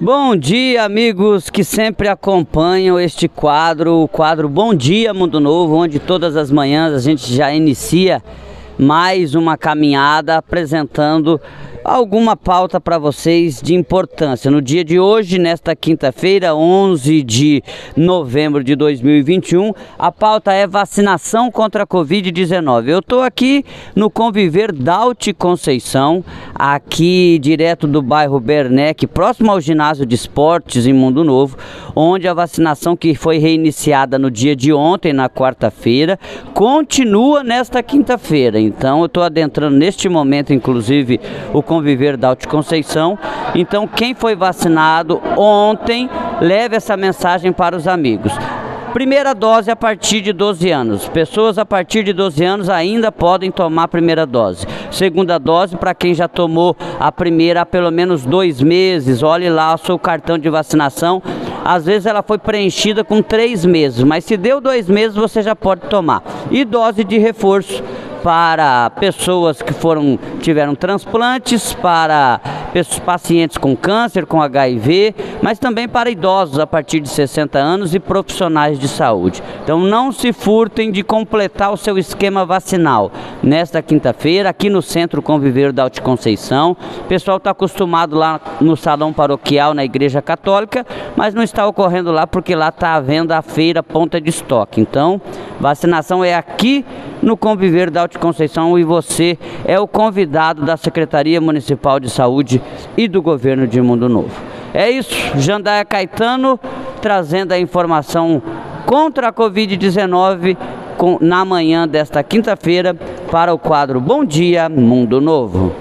Bom dia, amigos que sempre acompanham este quadro, o quadro Bom Dia Mundo Novo, onde todas as manhãs a gente já inicia mais uma caminhada apresentando alguma pauta para vocês de importância. No dia de hoje, nesta quinta-feira, 11 de novembro de 2021, a pauta é vacinação contra a Covid-19. Eu estou aqui no Conviver Daute Conceição, aqui direto do bairro Bernec, próximo ao ginásio de esportes em Mundo Novo, onde a vacinação que foi reiniciada no dia de ontem, na quarta-feira, continua nesta quinta-feira. Então, eu estou adentrando neste momento, inclusive, o Conviver da Alto Conceição. Então, quem foi vacinado ontem, leve essa mensagem para os amigos. Primeira dose a partir de 12 anos. Pessoas a partir de 12 anos ainda podem tomar a primeira dose. Segunda dose para quem já tomou a primeira há pelo menos dois meses. Olhe lá o seu cartão de vacinação. Às vezes ela foi preenchida com três meses, mas se deu dois meses você já pode tomar. E dose de reforço para pessoas que foram tiveram transplantes, para pacientes com câncer, com HIV, mas também para idosos a partir de 60 anos e profissionais de saúde. Então não se furtem de completar o seu esquema vacinal. Nesta quinta-feira, aqui no Centro Conviver da Alta Conceição, o pessoal está acostumado lá no salão paroquial na Igreja Católica, mas não está ocorrendo lá porque lá está havendo a feira ponta de estoque. Então, vacinação é aqui no Conviver da Alta Conceição e você é o convidado da Secretaria Municipal de Saúde e do Governo de Mundo Novo. É isso, Jandaia Caetano trazendo a informação contra a Covid-19 na manhã desta quinta-feira para o quadro Bom Dia Mundo Novo.